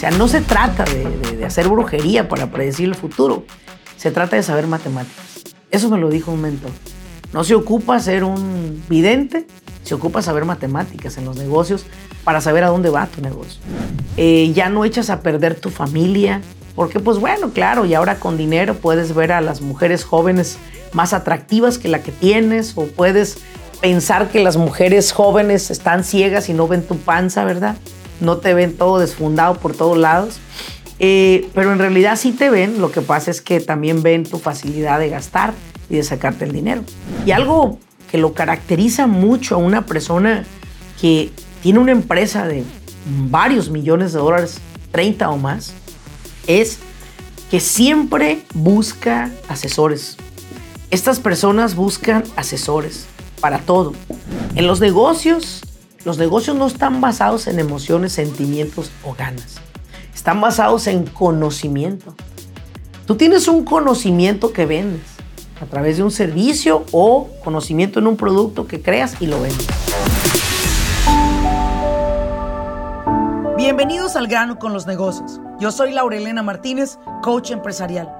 sea, no se trata de, hacer brujería para predecir el futuro, se trata de saber matemáticas. Eso me lo dijo un mentor. No se ocupa ser un vidente, se ocupa saber matemáticas en los negocios para saber a dónde va tu negocio. Eh, ya no echas a perder tu familia, porque pues bueno, claro, y ahora con dinero puedes ver a las mujeres jóvenes más atractivas que la que tienes, o puedes pensar que las mujeres jóvenes están ciegas y no ven tu panza, ¿verdad? No te ven todo desfundado por todos lados. Eh, pero en realidad sí te ven, lo que pasa es que también ven tu facilidad de gastar y de sacarte el dinero. Y algo que lo caracteriza mucho a una persona que tiene una empresa de varios millones de dólares, 30 o más, es que siempre busca asesores. Estas personas buscan asesores para todo. En los negocios, los negocios no están basados en emociones, sentimientos o ganas. Están basados en conocimiento. Tú tienes un conocimiento que vendes a través de un servicio o conocimiento en un producto que creas y lo vendes. Bienvenidos al grano con los negocios. Yo soy Laurelena Martínez, coach empresarial.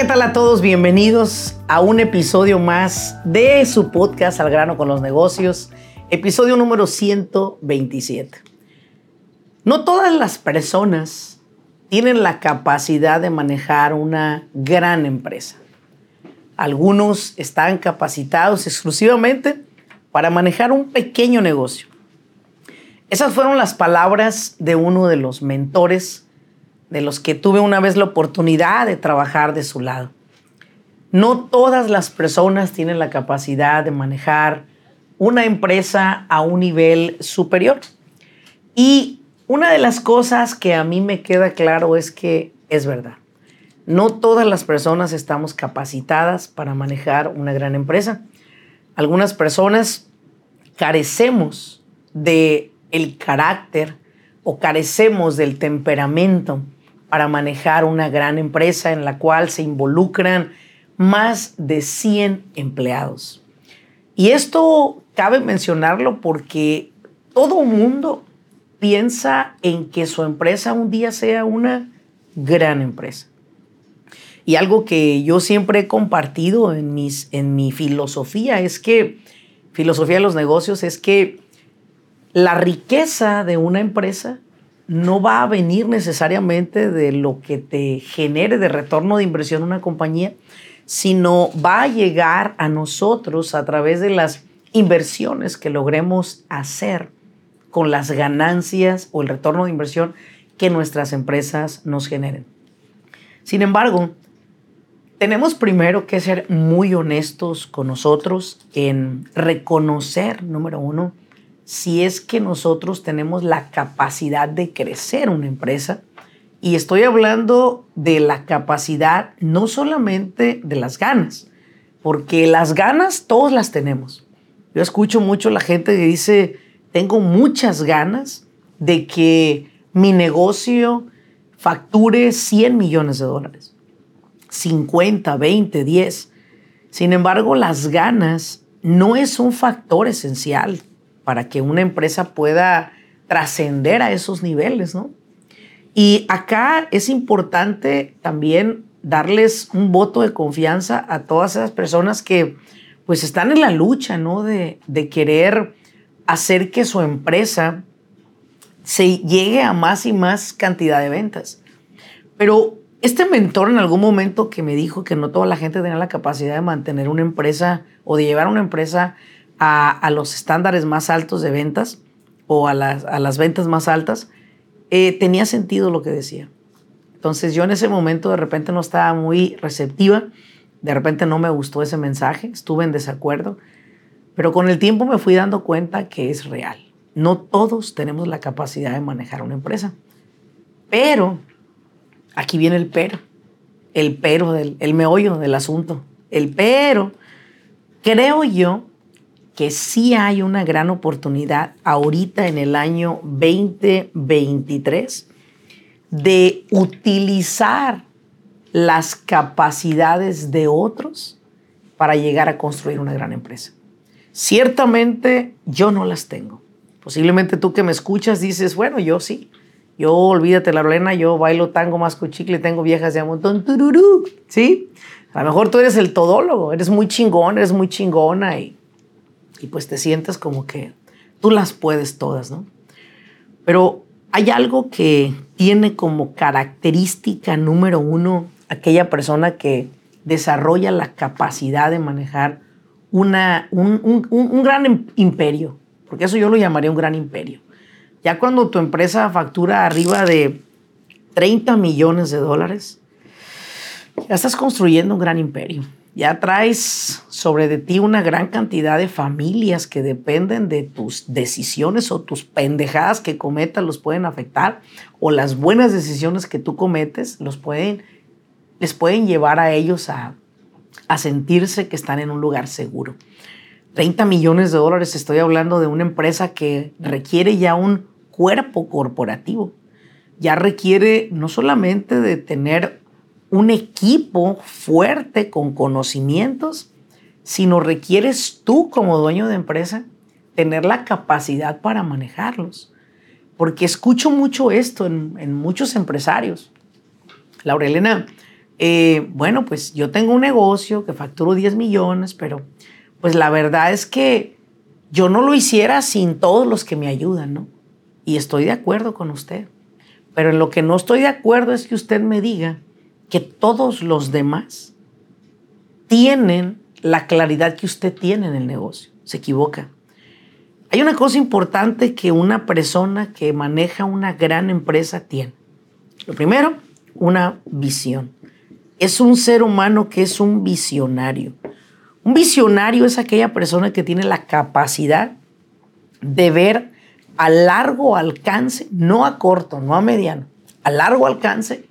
¿Qué tal a todos? Bienvenidos a un episodio más de su podcast Al grano con los negocios, episodio número 127. No todas las personas tienen la capacidad de manejar una gran empresa. Algunos están capacitados exclusivamente para manejar un pequeño negocio. Esas fueron las palabras de uno de los mentores de los que tuve una vez la oportunidad de trabajar de su lado. No todas las personas tienen la capacidad de manejar una empresa a un nivel superior. Y una de las cosas que a mí me queda claro es que es verdad. No todas las personas estamos capacitadas para manejar una gran empresa. Algunas personas carecemos de el carácter o carecemos del temperamento para manejar una gran empresa en la cual se involucran más de 100 empleados. Y esto cabe mencionarlo porque todo mundo piensa en que su empresa un día sea una gran empresa. Y algo que yo siempre he compartido en, mis, en mi filosofía es que, filosofía de los negocios, es que la riqueza de una empresa no va a venir necesariamente de lo que te genere de retorno de inversión una compañía, sino va a llegar a nosotros a través de las inversiones que logremos hacer con las ganancias o el retorno de inversión que nuestras empresas nos generen. Sin embargo, tenemos primero que ser muy honestos con nosotros en reconocer, número uno, si es que nosotros tenemos la capacidad de crecer una empresa. Y estoy hablando de la capacidad no solamente de las ganas, porque las ganas todos las tenemos. Yo escucho mucho la gente que dice, tengo muchas ganas de que mi negocio facture 100 millones de dólares, 50, 20, 10. Sin embargo, las ganas no es un factor esencial para que una empresa pueda trascender a esos niveles, ¿no? Y acá es importante también darles un voto de confianza a todas esas personas que pues están en la lucha, ¿no? De, de querer hacer que su empresa se llegue a más y más cantidad de ventas. Pero este mentor en algún momento que me dijo que no toda la gente tenía la capacidad de mantener una empresa o de llevar una empresa a, los estándares más altos de ventas o a las, ventas más altas, eh, tenía sentido lo que decía. Entonces yo en ese momento de repente no estaba muy receptiva, de repente no me gustó ese mensaje, estuve en desacuerdo, pero con el tiempo me fui dando cuenta que es real. no todos tenemos la capacidad de manejar una empresa. Pero, aquí viene el pero, el pero, del, el meollo del asunto. El pero, creo yo que sí hay una gran oportunidad ahorita en el año 2023 de utilizar las capacidades de otros para llegar a construir una gran empresa. Ciertamente yo no las tengo. Posiblemente tú que me escuchas dices, bueno, yo sí. Yo, olvídate la Lorena, yo bailo tango más con chicle, tengo viejas de a montón, tururú, ¿sí? A lo mejor tú eres el todólogo, eres muy chingón, eres muy chingona y, y pues te sientes como que tú las puedes todas, ¿no? Pero hay algo que tiene como característica número uno aquella persona que desarrolla la capacidad de manejar una, un, un, gran imperio, porque eso yo lo llamaría un gran imperio. Ya cuando tu empresa factura arriba de 30 millones de dólares, ya estás construyendo un gran imperio. Ya traes sobre de ti una gran cantidad de familias que dependen de tus decisiones o tus pendejadas que cometas los pueden afectar o las buenas decisiones que tú cometes los pueden, les pueden llevar a ellos a, a sentirse que están en un lugar seguro. 30 millones de dólares, estoy hablando de una empresa que requiere ya un cuerpo corporativo. Ya requiere no solamente de tener un equipo fuerte con conocimientos, sino requieres tú como dueño de empresa tener la capacidad para manejarlos. Porque escucho mucho esto en, muchos empresarios. Laurelena, eh, bueno, pues yo tengo un negocio que facturo 10 millones, pero pues la verdad es que yo no lo hiciera sin todos los que me ayudan, ¿no? Y estoy de acuerdo con usted. Pero en lo que no estoy de acuerdo es que usted me diga que todos los demás tienen la claridad que usted tiene en el negocio. Se equivoca. Hay una cosa importante que una persona que maneja una gran empresa tiene. Lo primero, una visión es un ser humano que es un visionario. Un visionario es aquella persona que tiene la capacidad de ver a largo alcance, no a corto, no a mediano, a largo alcance,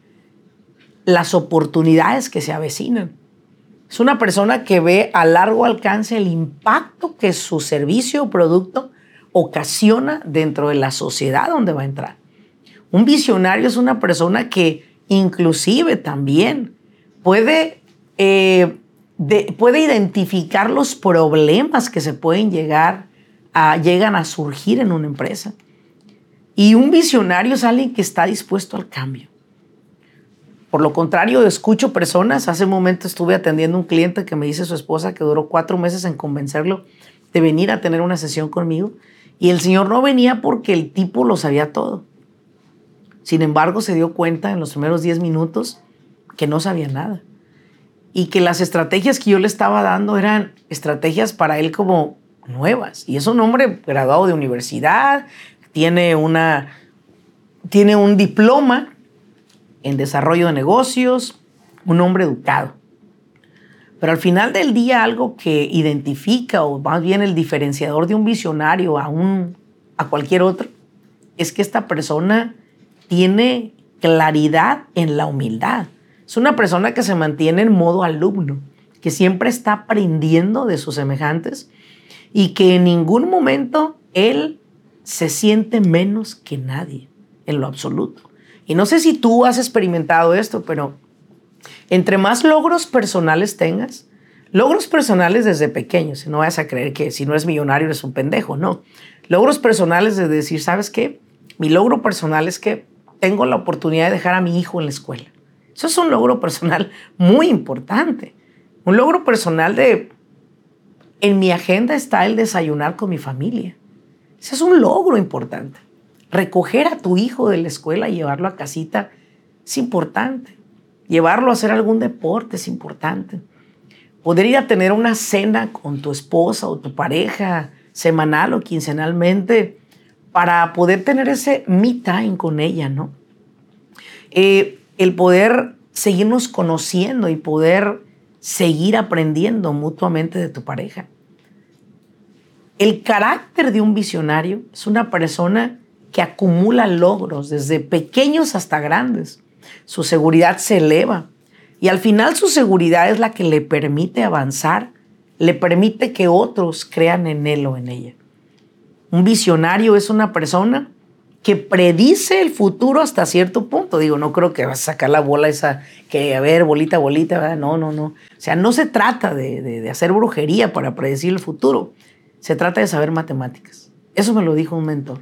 las oportunidades que se avecinan. Es una persona que ve a largo alcance el impacto que su servicio o producto ocasiona dentro de la sociedad donde va a entrar. Un visionario es una persona que inclusive también puede, eh, puede identificar los problemas que se pueden llegar a, llegan a surgir en una empresa. Y un visionario es alguien que está dispuesto al cambio. Por lo contrario, escucho personas, hace un momento estuve atendiendo a un cliente que me dice su esposa que duró cuatro meses en convencerlo de venir a tener una sesión conmigo y el señor no venía porque el tipo lo sabía todo. Sin embargo, se dio cuenta en los primeros diez minutos que no sabía nada. Y que las estrategias que yo le estaba dando eran estrategias para él como nuevas. Y es un hombre graduado de universidad, tiene, una, tiene un diploma en desarrollo de negocios, un hombre educado. Pero al final del día algo que identifica o más bien el diferenciador de un visionario a, un, a cualquier otro es que esta persona tiene claridad en la humildad. Es una persona que se mantiene en modo alumno, que siempre está aprendiendo de sus semejantes y que en ningún momento él se siente menos que nadie, en lo absoluto. Y no sé si tú has experimentado esto, pero entre más logros personales tengas, logros personales desde pequeños, no vas a creer que si no eres millonario eres un pendejo, no. Logros personales de decir, ¿sabes qué? Mi logro personal es que tengo la oportunidad de dejar a mi hijo en la escuela. Eso es un logro personal muy importante. Un logro personal de, en mi agenda está el desayunar con mi familia. Ese es un logro importante. Recoger a tu hijo de la escuela y llevarlo a casita es importante. Llevarlo a hacer algún deporte es importante. Poder ir a tener una cena con tu esposa o tu pareja semanal o quincenalmente para poder tener ese me time con ella, ¿no? Eh, el poder seguirnos conociendo y poder seguir aprendiendo mutuamente de tu pareja. El carácter de un visionario es una persona que acumula logros desde pequeños hasta grandes. Su seguridad se eleva y al final su seguridad es la que le permite avanzar, le permite que otros crean en él o en ella. Un visionario es una persona que predice el futuro hasta cierto punto. Digo, no creo que vas a sacar la bola esa, que a ver, bolita, bolita, no, no, no. O sea, no se trata de, de, hacer brujería para predecir el futuro, se trata de saber matemáticas. Eso me lo dijo un mentor.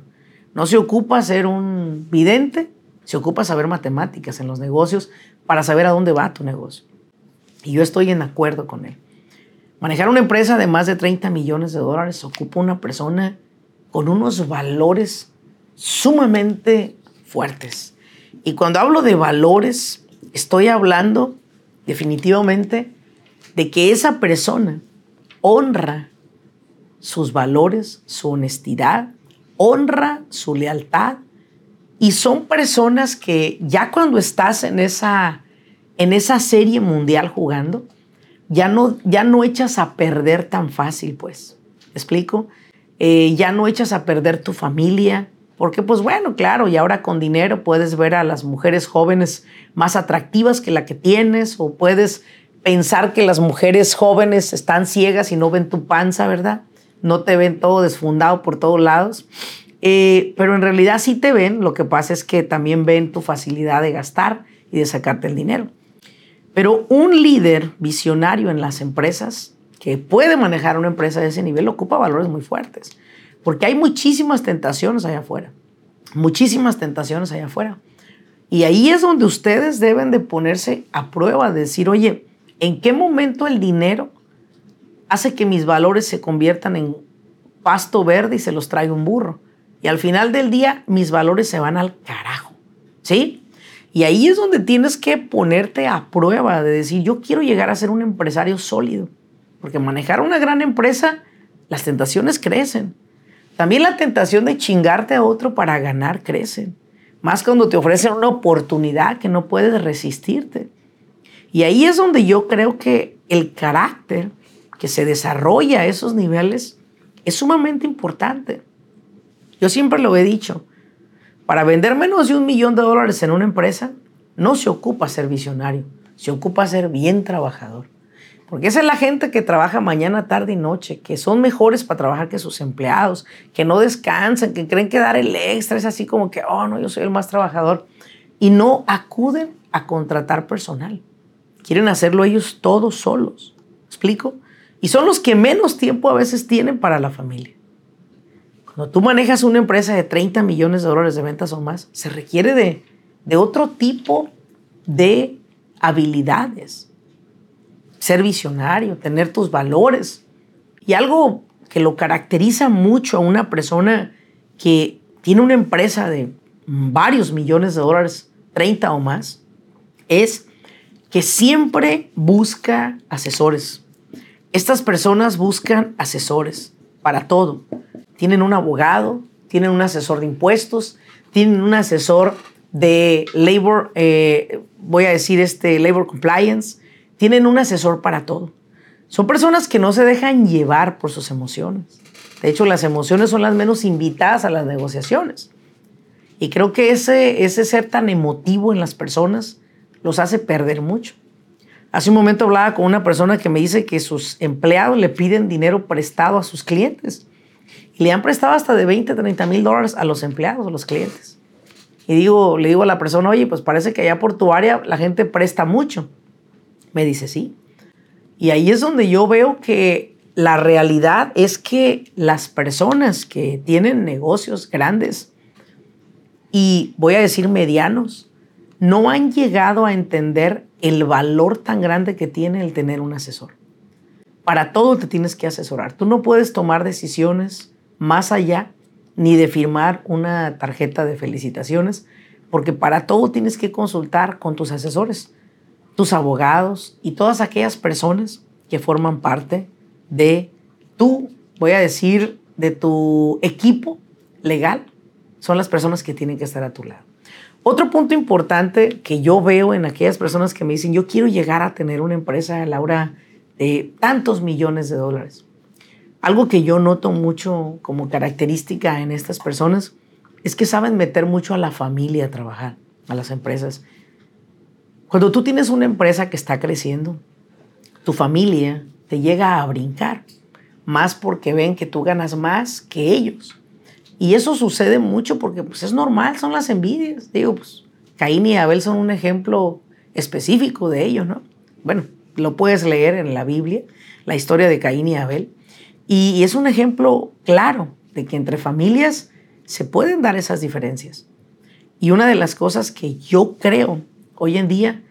No se ocupa ser un vidente, se ocupa saber matemáticas en los negocios para saber a dónde va tu negocio. Y yo estoy en acuerdo con él. Manejar una empresa de más de 30 millones de dólares ocupa una persona con unos valores sumamente fuertes. Y cuando hablo de valores, estoy hablando definitivamente de que esa persona honra sus valores, su honestidad, honra su lealtad y son personas que ya cuando estás en esa, en esa serie mundial jugando, ya no, ya no echas a perder tan fácil, pues. ¿Explico? Eh, ya no echas a perder tu familia, porque pues bueno, claro, y ahora con dinero puedes ver a las mujeres jóvenes más atractivas que la que tienes, o puedes pensar que las mujeres jóvenes están ciegas y no ven tu panza, ¿verdad? No te ven todo desfundado por todos lados. Eh, pero en realidad sí te ven, lo que pasa es que también ven tu facilidad de gastar y de sacarte el dinero. Pero un líder visionario en las empresas que puede manejar una empresa de ese nivel ocupa valores muy fuertes, porque hay muchísimas tentaciones allá afuera, muchísimas tentaciones allá afuera. Y ahí es donde ustedes deben de ponerse a prueba, de decir, oye, ¿en qué momento el dinero hace que mis valores se conviertan en pasto verde y se los traiga un burro? Y al final del día, mis valores se van al carajo, ¿sí? Y ahí es donde tienes que ponerte a prueba de decir, yo quiero llegar a ser un empresario sólido. Porque manejar una gran empresa, las tentaciones crecen. También la tentación de chingarte a otro para ganar crece. Más cuando te ofrecen una oportunidad que no puedes resistirte. Y ahí es donde yo creo que el carácter que se desarrolla a esos niveles es sumamente importante. Yo siempre lo he dicho. Para vender menos de un millón de dólares en una empresa, no se ocupa ser visionario, se ocupa ser bien trabajador. Porque esa es la gente que trabaja mañana, tarde y noche, que son mejores para trabajar que sus empleados, que no descansan, que creen que dar el extra es así como que, oh, no, yo soy el más trabajador. Y no acuden a contratar personal. Quieren hacerlo ellos todos solos. ¿Explico? Y son los que menos tiempo a veces tienen para la familia. Cuando tú manejas una empresa de 30 millones de dólares de ventas o más, se requiere de, de otro tipo de habilidades ser visionario, tener tus valores. Y algo que lo caracteriza mucho a una persona que tiene una empresa de varios millones de dólares, 30 o más, es que siempre busca asesores. Estas personas buscan asesores para todo. Tienen un abogado, tienen un asesor de impuestos, tienen un asesor de labor, eh, voy a decir este, labor compliance, tienen un asesor para todo. Son personas que no se dejan llevar por sus emociones. De hecho, las emociones son las menos invitadas a las negociaciones. Y creo que ese, ese ser tan emotivo en las personas los hace perder mucho. Hace un momento hablaba con una persona que me dice que sus empleados le piden dinero prestado a sus clientes. Y le han prestado hasta de 20, 30 mil dólares a los empleados, a los clientes. Y digo, le digo a la persona, oye, pues parece que allá por tu área la gente presta mucho. Me dice, sí. Y ahí es donde yo veo que la realidad es que las personas que tienen negocios grandes y voy a decir medianos, no han llegado a entender el valor tan grande que tiene el tener un asesor. Para todo te tienes que asesorar. Tú no puedes tomar decisiones más allá ni de firmar una tarjeta de felicitaciones, porque para todo tienes que consultar con tus asesores tus abogados y todas aquellas personas que forman parte de tu, voy a decir, de tu equipo legal, son las personas que tienen que estar a tu lado. Otro punto importante que yo veo en aquellas personas que me dicen, yo quiero llegar a tener una empresa, Laura, de tantos millones de dólares. algo que yo noto mucho como característica en estas personas es que saben meter mucho a la familia a trabajar, a las empresas. Cuando tú tienes una empresa que está creciendo, tu familia te llega a brincar, más porque ven que tú ganas más que ellos. Y eso sucede mucho porque pues, es normal, son las envidias. Digo, pues Caín y Abel son un ejemplo específico de ello, ¿no? Bueno, lo puedes leer en la Biblia, la historia de Caín y Abel. Y es un ejemplo claro de que entre familias se pueden dar esas diferencias. Y una de las cosas que yo creo hoy en día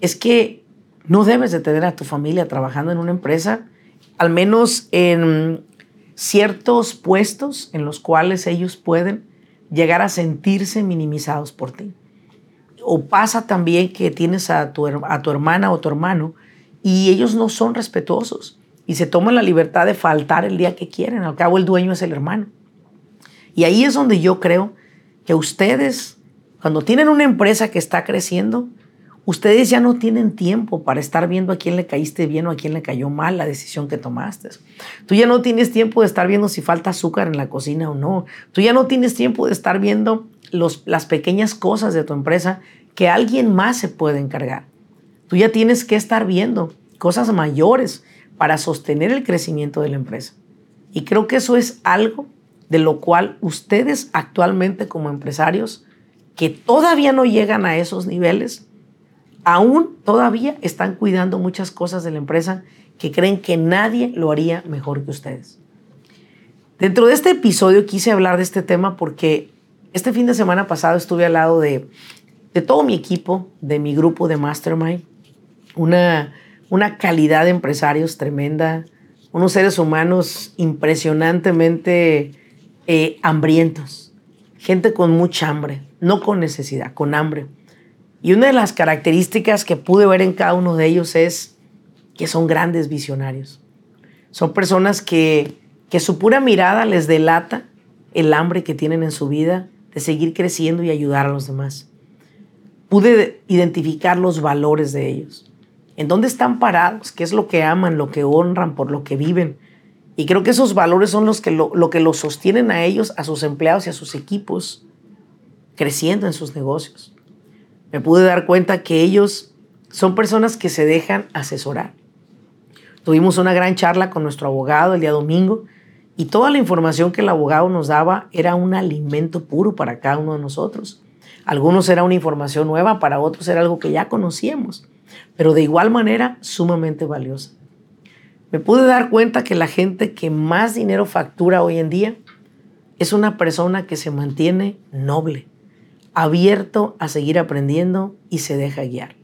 es que no debes de tener a tu familia trabajando en una empresa, al menos en ciertos puestos en los cuales ellos pueden llegar a sentirse minimizados por ti. O pasa también que tienes a tu, a tu hermana o tu hermano y ellos no son respetuosos y se toman la libertad de faltar el día que quieren. Al cabo el dueño es el hermano. Y ahí es donde yo creo que ustedes, cuando tienen una empresa que está creciendo, ustedes ya no tienen tiempo para estar viendo a quién le caíste bien o a quién le cayó mal la decisión que tomaste. Tú ya no tienes tiempo de estar viendo si falta azúcar en la cocina o no. Tú ya no tienes tiempo de estar viendo las pequeñas cosas de tu empresa que alguien más se puede encargar. Tú ya tienes que estar viendo cosas mayores para sostener el crecimiento de la empresa. Y creo que eso es algo de lo cual ustedes actualmente como empresarios que todavía no llegan a esos niveles, aún todavía están cuidando muchas cosas de la empresa que creen que nadie lo haría mejor que ustedes. Dentro de este episodio quise hablar de este tema porque este fin de semana pasado estuve al lado de, todo mi equipo, de mi grupo de Mastermind, una, una calidad de empresarios tremenda, unos seres humanos impresionantemente eh, hambrientos, gente con mucha hambre, no con necesidad, con hambre. Y una de las características que pude ver en cada uno de ellos es que son grandes visionarios. Son personas que, que su pura mirada les delata el hambre que tienen en su vida de seguir creciendo y ayudar a los demás. Pude identificar los valores de ellos. En dónde están parados, qué es lo que aman, lo que honran, por lo que viven. Y creo que esos valores son los que lo, lo que los sostienen a ellos, a sus empleados y a sus equipos, creciendo en sus negocios me pude dar cuenta que ellos son personas que se dejan asesorar. Tuvimos una gran charla con nuestro abogado el día domingo y toda la información que el abogado nos daba era un alimento puro para cada uno de nosotros. Algunos era una información nueva, para otros era algo que ya conocíamos, pero de igual manera sumamente valiosa. Me pude dar cuenta que la gente que más dinero factura hoy en día es una persona que se mantiene noble, abierto a seguir aprendiendo y se deja guiar.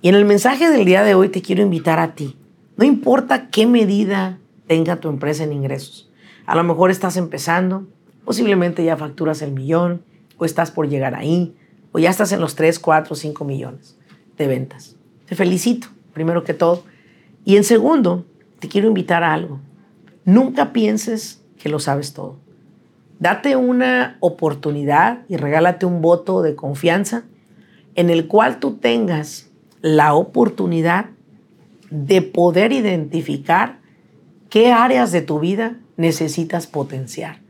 Y en el mensaje del día de hoy te quiero invitar a ti. No importa qué medida tenga tu empresa en ingresos. A lo mejor estás empezando, posiblemente ya facturas el millón, o estás por llegar ahí, o ya estás en los 3, 4, 5 millones de ventas. Te felicito, primero que todo. Y en segundo, te quiero invitar a algo. Nunca pienses que lo sabes todo. Date una oportunidad y regálate un voto de confianza en el cual tú tengas la oportunidad de poder identificar qué áreas de tu vida necesitas potenciar.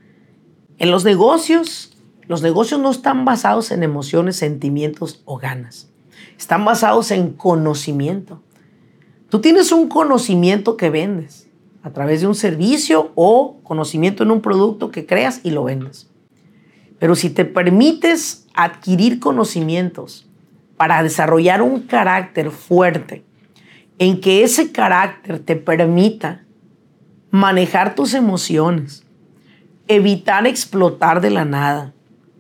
En los negocios, los negocios no están basados en emociones, sentimientos o ganas. Están basados en conocimiento. Tú tienes un conocimiento que vendes a través de un servicio o conocimiento en un producto que creas y lo vendes. Pero si te permites adquirir conocimientos para desarrollar un carácter fuerte, en que ese carácter te permita manejar tus emociones, evitar explotar de la nada,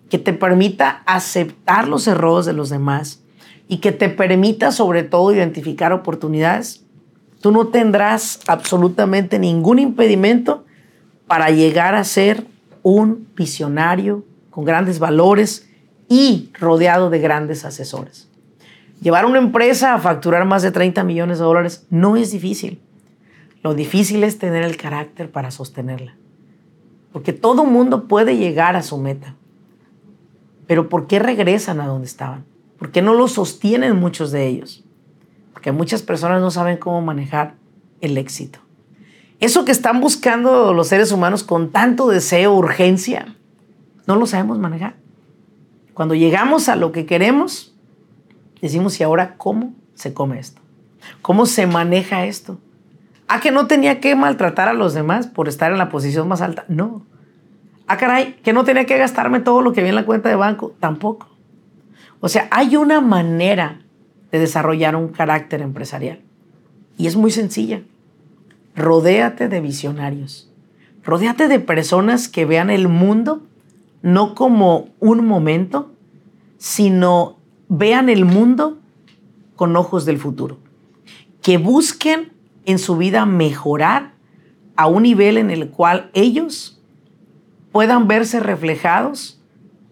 que te permita aceptar los errores de los demás y que te permita sobre todo identificar oportunidades, tú no tendrás absolutamente ningún impedimento para llegar a ser un visionario con grandes valores y rodeado de grandes asesores. Llevar una empresa a facturar más de 30 millones de dólares no es difícil. Lo difícil es tener el carácter para sostenerla. Porque todo mundo puede llegar a su meta. Pero ¿por qué regresan a donde estaban? ¿Por qué no lo sostienen muchos de ellos? Que muchas personas no saben cómo manejar el éxito. Eso que están buscando los seres humanos con tanto deseo, urgencia, no lo sabemos manejar. Cuando llegamos a lo que queremos, decimos, ¿y ahora cómo se come esto? ¿Cómo se maneja esto? ¿A que no tenía que maltratar a los demás por estar en la posición más alta? No. Ah, caray, que no tenía que gastarme todo lo que vi en la cuenta de banco? Tampoco. O sea, hay una manera de desarrollar un carácter empresarial. Y es muy sencilla. Rodéate de visionarios. Rodéate de personas que vean el mundo no como un momento, sino vean el mundo con ojos del futuro. Que busquen en su vida mejorar a un nivel en el cual ellos puedan verse reflejados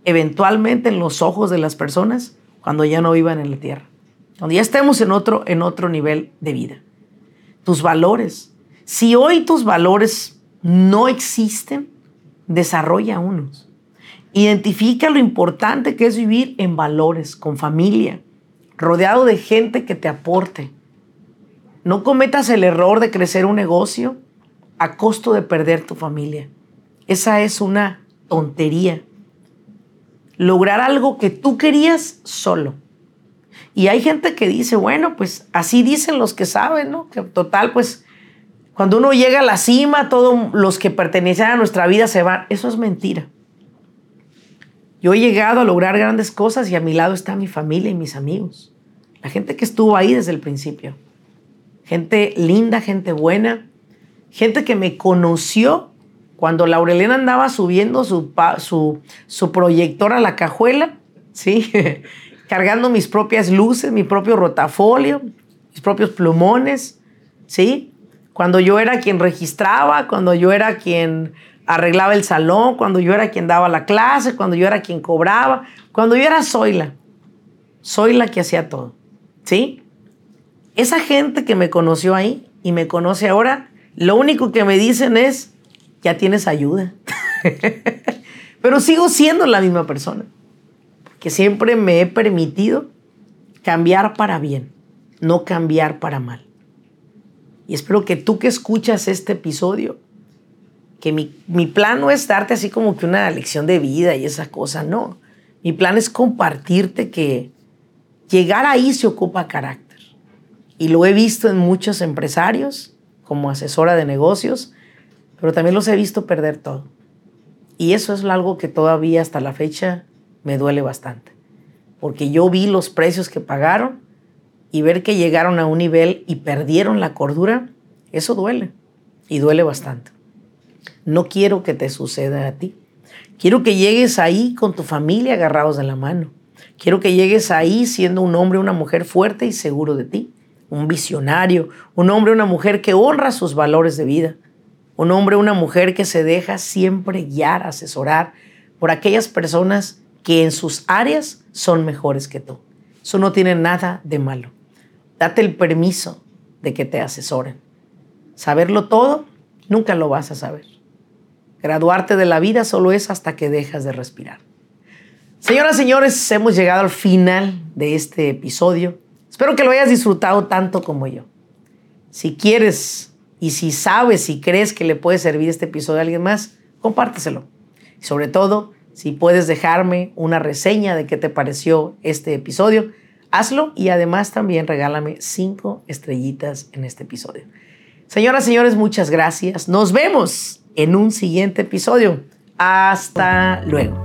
eventualmente en los ojos de las personas cuando ya no vivan en la tierra. Cuando ya estemos en otro, en otro nivel de vida. Tus valores. Si hoy tus valores no existen, desarrolla unos. Identifica lo importante que es vivir en valores, con familia, rodeado de gente que te aporte. No cometas el error de crecer un negocio a costo de perder tu familia. Esa es una tontería. Lograr algo que tú querías solo. Y hay gente que dice, bueno, pues así dicen los que saben, ¿no? Que total, pues cuando uno llega a la cima, todos los que pertenecen a nuestra vida se van. Eso es mentira. Yo he llegado a lograr grandes cosas y a mi lado está mi familia y mis amigos. La gente que estuvo ahí desde el principio. Gente linda, gente buena. Gente que me conoció cuando Laurelena andaba subiendo su, su, su proyector a la cajuela, ¿sí? cargando mis propias luces, mi propio rotafolio, mis propios plumones, ¿sí? Cuando yo era quien registraba, cuando yo era quien arreglaba el salón, cuando yo era quien daba la clase, cuando yo era quien cobraba, cuando yo era Zoila. Soy la que hacía todo. ¿Sí? Esa gente que me conoció ahí y me conoce ahora, lo único que me dicen es, ya tienes ayuda. Pero sigo siendo la misma persona. Que siempre me he permitido cambiar para bien, no cambiar para mal. Y espero que tú que escuchas este episodio que mi, mi, plan no es darte así como que una lección de vida y esa cosa, no. Mi plan es compartirte que llegar ahí se ocupa carácter. Y lo he visto en muchos empresarios como asesora de negocios, pero también los he visto perder todo. Y eso es algo que todavía hasta la fecha me duele bastante. Porque yo vi los precios que pagaron y ver que llegaron a un nivel y perdieron la cordura, eso duele. Y duele bastante. No quiero que te suceda a ti. Quiero que llegues ahí con tu familia agarrados de la mano. Quiero que llegues ahí siendo un hombre una mujer fuerte y seguro de ti. Un visionario, un hombre una mujer que honra sus valores de vida. Un hombre una mujer que se deja siempre guiar, asesorar por aquellas personas que en sus áreas son mejores que tú. Eso no tiene nada de malo. Date el permiso de que te asesoren. Saberlo todo, nunca lo vas a saber. Graduarte de la vida solo es hasta que dejas de respirar. Señoras señores, hemos llegado al final de este episodio. Espero que lo hayas disfrutado tanto como yo. Si quieres y si sabes y crees que le puede servir este episodio a alguien más, compárteselo. Y sobre todo, si puedes dejarme una reseña de qué te pareció este episodio, hazlo y además también regálame cinco estrellitas en este episodio. Señoras señores, muchas gracias. Nos vemos en un siguiente episodio. Hasta luego.